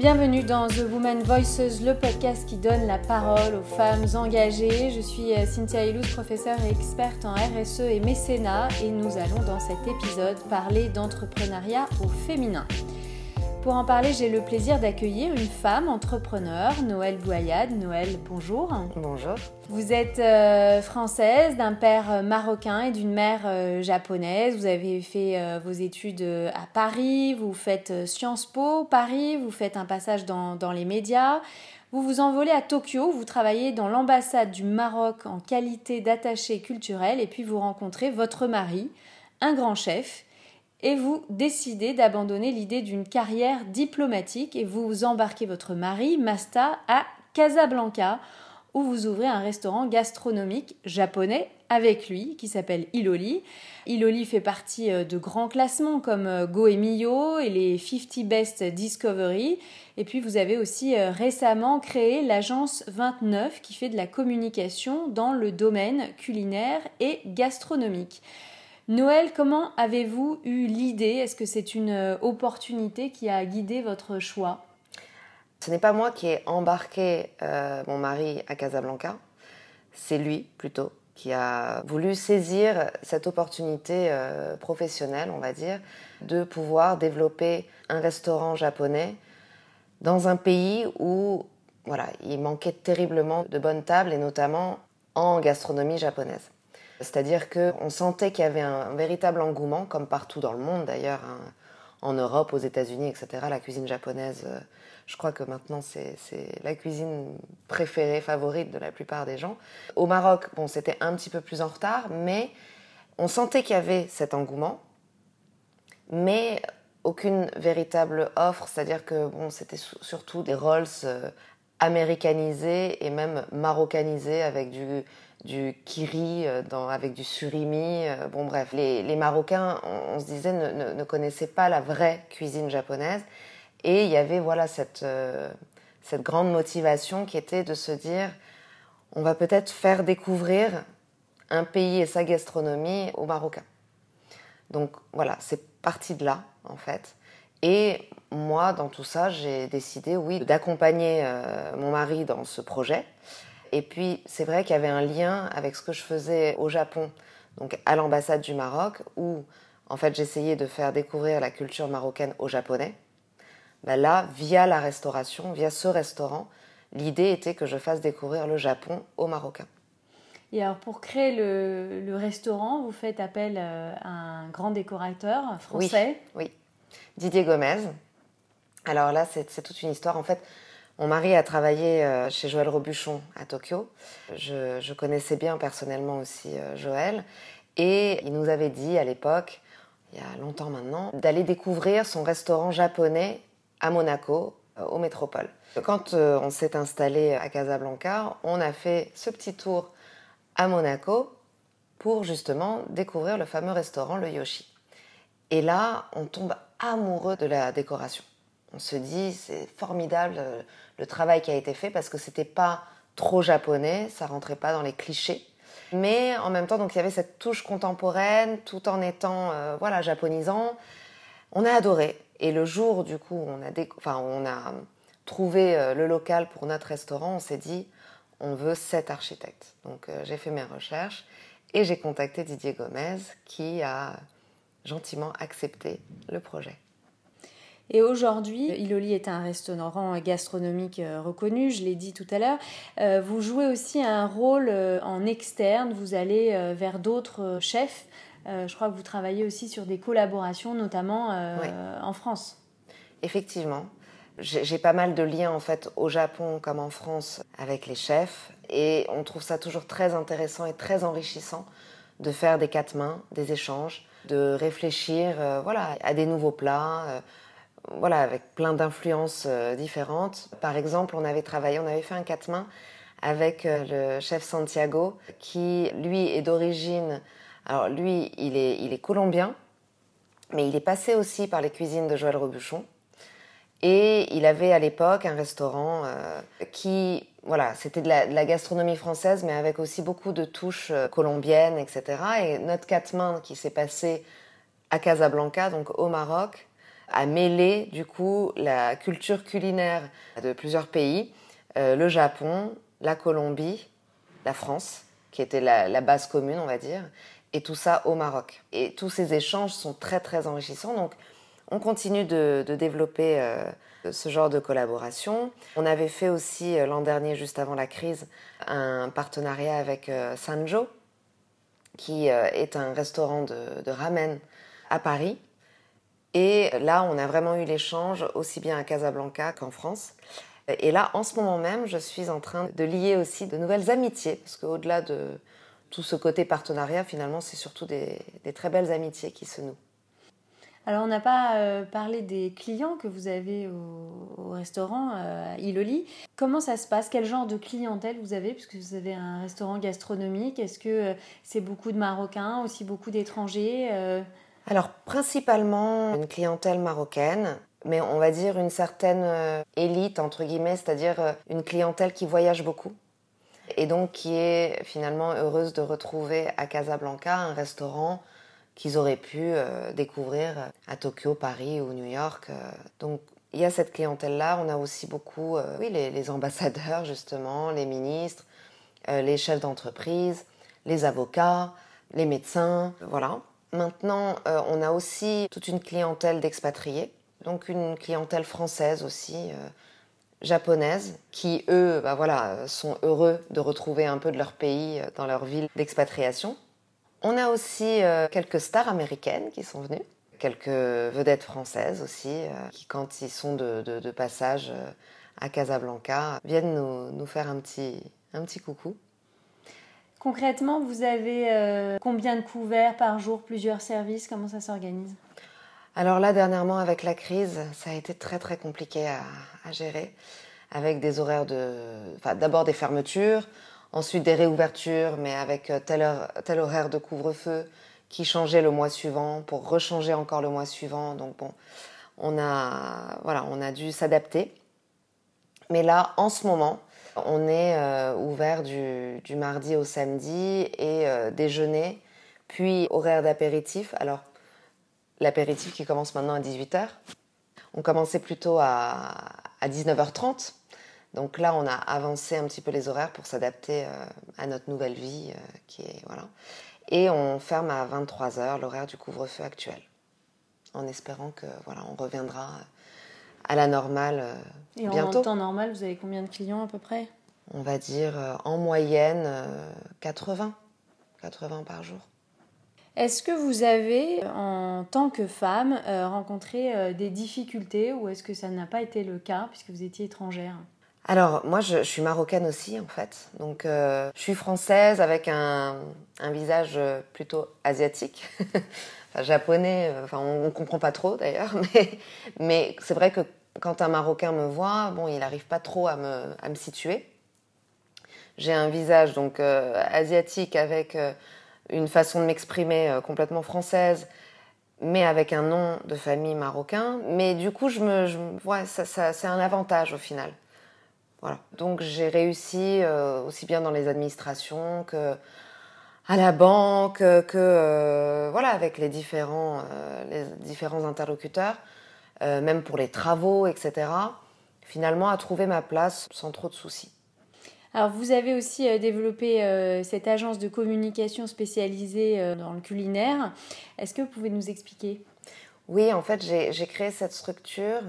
Bienvenue dans The Woman Voices, le podcast qui donne la parole aux femmes engagées. Je suis euh, Cynthia Ilous, professeure et experte en RSE et mécénat, et nous allons dans cet épisode parler d'entrepreneuriat au féminin. Pour en parler, j'ai le plaisir d'accueillir une femme entrepreneur, Noël Boyade. Noël, bonjour. Bonjour. Vous êtes euh, française, d'un père euh, marocain et d'une mère euh, japonaise. Vous avez fait vos études à Paris, vous faites Sciences Po Paris, vous faites un passage dans, dans les médias. Vous vous envolez à Tokyo, vous travaillez dans l'ambassade du Maroc en qualité d'attaché culturel et puis vous rencontrez votre mari, un grand chef et vous décidez d'abandonner l'idée d'une carrière diplomatique et vous embarquez votre mari, Masta, à Casablanca, où vous ouvrez un restaurant gastronomique japonais avec lui, qui s'appelle Iloli. Iloli fait partie euh, de grands classements comme euh, Go et et les 50 Best Discovery. Et puis vous avez aussi euh, récemment créé l'agence 29 qui fait de la communication dans le domaine culinaire et gastronomique. Noël, comment avez-vous eu l'idée? Est-ce que c'est une euh, opportunité qui a guidé votre choix? Ce n'est pas moi qui ai embarqué euh, mon mari à Casablanca, c'est lui plutôt qui a voulu saisir cette opportunité euh, professionnelle, on va dire, de pouvoir développer un restaurant japonais dans un pays où voilà, il manquait terriblement de bonnes tables et notamment en gastronomie japonaise. C'est-à-dire qu'on sentait qu'il y avait un, véritable engouement, comme partout dans le monde d'ailleurs, hein, en Europe, aux États-Unis, etc. La cuisine japonaise, euh, je crois que maintenant c'est la cuisine préférée, favorite de la plupart des gens. Au Maroc, bon, c'était un petit peu plus en retard, mais on sentait qu'il y avait cet engouement, mais aucune véritable offre, c'est-à-dire que bon, c'était surtout des rolls euh, américanisés et même marocanisés avec du du kiri euh, avec du surimi. Euh, bon bref, les, Marocains, on, se disait, ne, connaissaient pas la vraie cuisine japonaise. Et il y avait voilà cette, euh, cette grande motivation qui était de se dire, on va peut-être faire découvrir un pays et sa gastronomie aux Marocains. Donc voilà, c'est parti de là en fait. Et moi, dans tout ça, j'ai décidé, oui, d'accompagner mon mari dans ce projet. Et puis, c'est vrai qu'il y avait un lien avec ce que je faisais au Japon, donc à l'ambassade du Maroc, où en fait j'essayais de faire découvrir la culture marocaine aux Japonais. Ben là, via la restauration, via ce restaurant, l'idée était que je fasse découvrir le Japon aux Marocains. Et alors pour créer le, restaurant, vous faites appel euh, à un grand décorateur français? Oui, oui. Didier Gomez. Alors là, c'est toute une histoire. En fait, mon mari a travaillé euh, chez Joël Robuchon à Tokyo. Je, connaissais bien personnellement aussi euh, Joël. Et il nous avait dit à l'époque, il y a longtemps maintenant, d'aller découvrir son restaurant japonais à Monaco, euh, au métropole. Quand on s'est installé à Casablanca, on a fait ce petit tour à Monaco pour justement découvrir le fameux restaurant Le Yoshi. Et là, on tombe amoureux de la décoration. On se dit, c'est formidable le travail qui a été fait parce que c'était pas trop japonais, ça rentrait pas dans les clichés. Mais en même temps, donc il y avait cette touche contemporaine tout en étant euh, voilà japonisant. On a adoré. Et le jour du coup, on a, enfin, on a trouvé euh, le local pour notre restaurant, on s'est dit on veut cet architecte. Donc euh, j'ai fait mes recherches et j'ai contacté Didier Gomez qui a gentiment accepté le projet. Et aujourd'hui, Iloli est un restaurant gastronomique euh, reconnu, je l'ai dit tout à l'heure. Euh, vous jouez aussi un rôle euh, en externe, vous allez vers d'autres chefs. Je crois que vous travaillez aussi sur des collaborations, notamment en France. Effectivement. J'ai pas mal de liens en fait au Japon comme en France avec les chefs et on trouve ça toujours très intéressant et très enrichissant de faire des quatre mains, des échanges, de réfléchir voilà, à des nouveaux plats, voilà, avec plein d'influences euh, différentes. Par exemple, on avait travaillé, on avait fait un quatre mains avec euh, le chef Santiago, qui lui est d'origine, alors lui, il est, il est colombien, mais il est passé aussi par les cuisines de Joël Robuchon. Et il avait à l'époque un restaurant euh, qui, voilà, c'était de, la, gastronomie française, mais avec aussi beaucoup de touches colombiennes, etc. Et notre quatre mains qui s'est passé à Casablanca, donc au Maroc, à mêler du coup la culture culinaire de plusieurs pays, euh, le Japon, la Colombie, la France, qui était la, base commune, on va dire, et tout ça au Maroc. Et tous ces échanges sont très très enrichissants. Donc on continue de, développer euh, ce genre de collaboration. On avait fait aussi euh, l'an dernier, juste avant la crise, un partenariat avec Sanjo, qui est un restaurant de ramen à Paris et là, on a vraiment eu l'échange aussi bien à Casablanca qu'en France. Et là, en ce moment même, je suis en train de lier aussi de nouvelles amitiés, parce qu'au-delà de tout ce côté partenariat, finalement, c'est surtout des, très belles amitiés qui se nouent. Alors, on n'a pas euh, parlé des clients que vous avez au, restaurant euh, Iloli. Comment ça se passe? Quel genre de clientèle vous avez? Puisque vous avez un restaurant gastronomique. Est-ce que euh, c'est beaucoup de Marocains, aussi beaucoup d'étrangers alors principalement une clientèle marocaine, mais on va dire une certaine euh, élite, entre guillemets, c'est-à-dire euh, une clientèle qui voyage beaucoup et donc qui est finalement heureuse de retrouver à Casablanca un restaurant qu'ils auraient pu euh, découvrir à Tokyo, Paris ou New York. Donc il y a cette clientèle-là. On a aussi beaucoup oui, les, les, ambassadeurs, justement, les ministres, les chefs d'entreprise, les avocats, les médecins. Voilà. Maintenant, euh, on a aussi toute une clientèle d'expatriés, donc une clientèle française aussi, euh, japonaise, qui eux, bah voilà, sont heureux de retrouver un peu de leur pays euh, dans leur ville d'expatriation. On a aussi quelques stars américaines qui sont venues, quelques vedettes françaises aussi, qui quand ils sont de, passage à Casablanca, viennent nous, nous faire un petit, un petit coucou. Concrètement, vous avez euh, combien de couverts par jour, plusieurs services? Comment ça s'organise? Alors là, dernièrement, avec la crise, ça a été très très compliqué à, gérer, avec des horaires de... Enfin, d'abord des fermetures, ensuite des réouvertures, mais avec euh, tel, tel horaire de couvre-feu qui changeait le mois suivant pour rechanger encore le mois suivant. Donc bon, on a, voilà, on a dû s'adapter. Mais là, en ce moment, on est euh, ouvert du, mardi au samedi et euh, déjeuner, puis horaire d'apéritif. Alors, l'apéritif qui commence maintenant à 18h. On commençait plutôt à, 19h30. Donc là, on a avancé un petit peu les horaires pour s'adapter euh, à notre nouvelle vie. qui est, voilà. Et on ferme à 23h, l'horaire du couvre-feu actuel. En espérant que voilà, on reviendra à la normale Et bientôt. en temps normal, vous avez combien de clients à peu près? On va dire euh, en moyenne 80, euh, 80 par jour. Est-ce que vous avez, en tant que femme, euh, rencontré des difficultés ou est-ce que ça n'a pas été le cas puisque vous étiez étrangère? Alors, moi, je, suis marocaine aussi, en fait. Donc, je suis française avec un, un visage plutôt asiatique. japonais, euh, enfin, on, ne comprend pas trop d'ailleurs, mais, mais c'est vrai que quand un Marocain me voit, bon, il n'arrive pas trop à me, à me situer. J'ai un visage donc euh, asiatique avec euh, une façon de m'exprimer complètement française, mais avec un nom de famille marocain. Mais du coup, je me, je, ça, c'est un avantage au final. Voilà. Donc j'ai réussi aussi bien dans les administrations que à la banque, que euh, voilà, avec les différents, euh, les différents interlocuteurs, euh, même pour les travaux, etc. Finalement, à trouver ma place sans trop de soucis. Alors, vous avez aussi développé cette agence de communication spécialisée dans le culinaire. Est-ce que vous pouvez nous expliquer? Oui, en fait, j'ai créé cette structure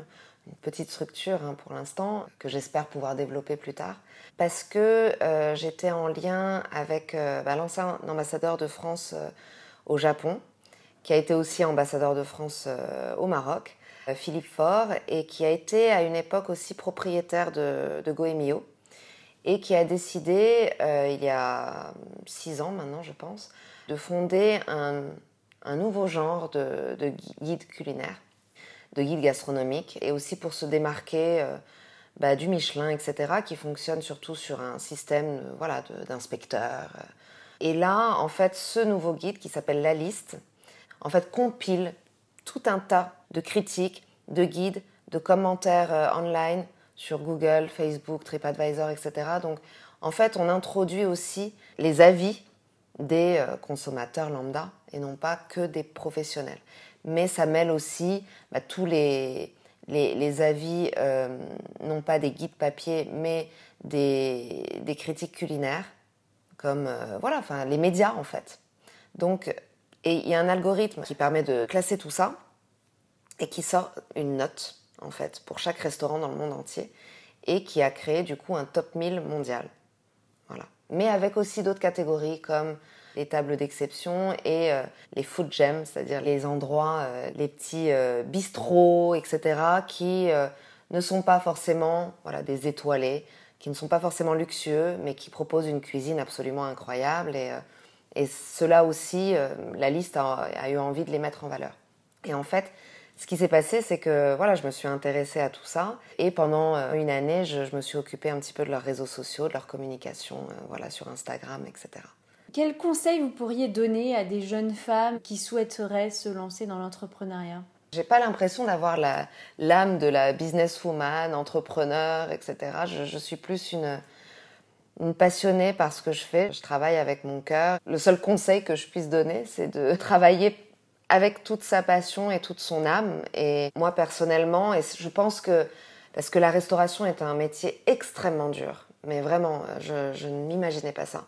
une petite structure hein, pour l'instant, que j'espère pouvoir développer plus tard, parce que euh, j'étais en lien avec euh, bah, l'ancien ambassadeur de France euh, au Japon, qui a été aussi ambassadeur de France au Maroc, Philippe Faure, et qui a été à une époque aussi propriétaire de, Goemio, et qui a décidé, il y a six ans maintenant je pense, de fonder un, nouveau genre de, de guide culinaire de guide gastronomique et aussi pour se démarquer euh, bah, du Michelin, etc., qui fonctionne surtout sur un système euh, voilà, d'inspecteurs. Et là, en fait, ce nouveau guide qui s'appelle La Liste, en fait, compile tout un tas de critiques, de guides, de commentaires euh, online sur Google, Facebook, TripAdvisor, etc. Donc, en fait, on introduit aussi les avis des euh, consommateurs lambda et non pas que des professionnels. Mais ça mêle aussi bah, tous les, les, avis, euh, non pas des guides papier, mais des, critiques culinaires, comme voilà, les médias en fait. Donc, et il y a un algorithme qui permet de classer tout ça et qui sort une note en fait pour chaque restaurant dans le monde entier et qui a créé du coup un top 1000 mondial. Voilà. Mais avec aussi d'autres catégories comme les tables d'exception et euh, les food gems, c'est-à-dire les endroits, euh, les petits euh, bistrots, etc., qui ne sont pas forcément voilà, des étoilés, qui ne sont pas forcément luxueux, mais qui proposent une cuisine absolument incroyable. Et, et cela aussi, la liste a, eu envie de les mettre en valeur. Et en fait, ce qui s'est passé, c'est que voilà, je me suis intéressée à tout ça et pendant une année, je, je, me suis occupée un petit peu de leurs réseaux sociaux, de leur communication, voilà, sur Instagram, etc. Quel conseil vous pourriez donner à des jeunes femmes qui souhaiteraient se lancer dans l'entrepreneuriat? J'ai pas l'impression d'avoir l'âme de la businesswoman, entrepreneur, etc. Je, suis plus une, une, passionnée par ce que je fais. Je travaille avec mon cœur. Le seul conseil que je puisse donner, c'est de travailler avec toute sa passion et toute son âme. Et moi personnellement, et je pense que parce que la restauration est un métier extrêmement dur, mais vraiment, je, je ne m'imaginais pas ça.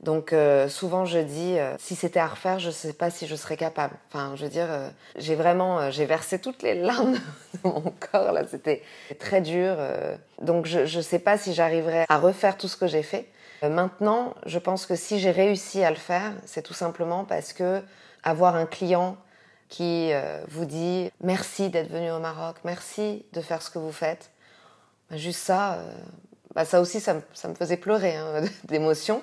Donc euh, souvent je dis euh, si c'était à refaire, je ne sais pas si je serais capable. Enfin, je veux dire, euh, j'ai vraiment j'ai versé toutes les larmes de mon corps là, c'était très dur. donc je ne sais pas si j'arriverais à refaire tout ce que j'ai fait. maintenant, je pense que si j'ai réussi à le faire, c'est tout simplement parce que avoir un client qui vous dit merci d'être venu au Maroc, merci de faire ce que vous faites, bah, juste ça, bah, ça aussi ça me, faisait pleurer hein, d'émotion.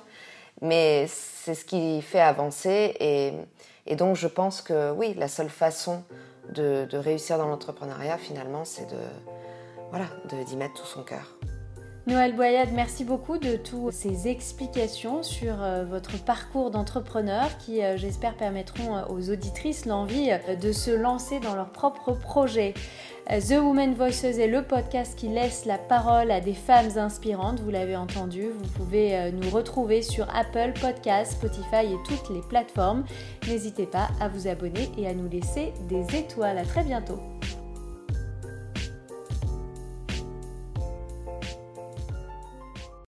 Mais c'est ce qui fait avancer et, et, donc je pense que oui, la seule façon de, de réussir dans l'entrepreneuriat finalement, c'est de voilà, d'y mettre tout son cœur. Noël Boyade, merci beaucoup de toutes ces explications sur euh, votre parcours d'entrepreneur qui, euh, j'espère, permettront euh, aux auditrices l'envie de se lancer dans leur propre projet. The Women Voices est le podcast qui laisse la parole à des femmes inspirantes, vous l'avez entendu. Vous pouvez nous retrouver sur Apple Podcasts, Spotify et toutes les plateformes. N'hésitez pas à vous abonner et à nous laisser des étoiles. À très bientôt.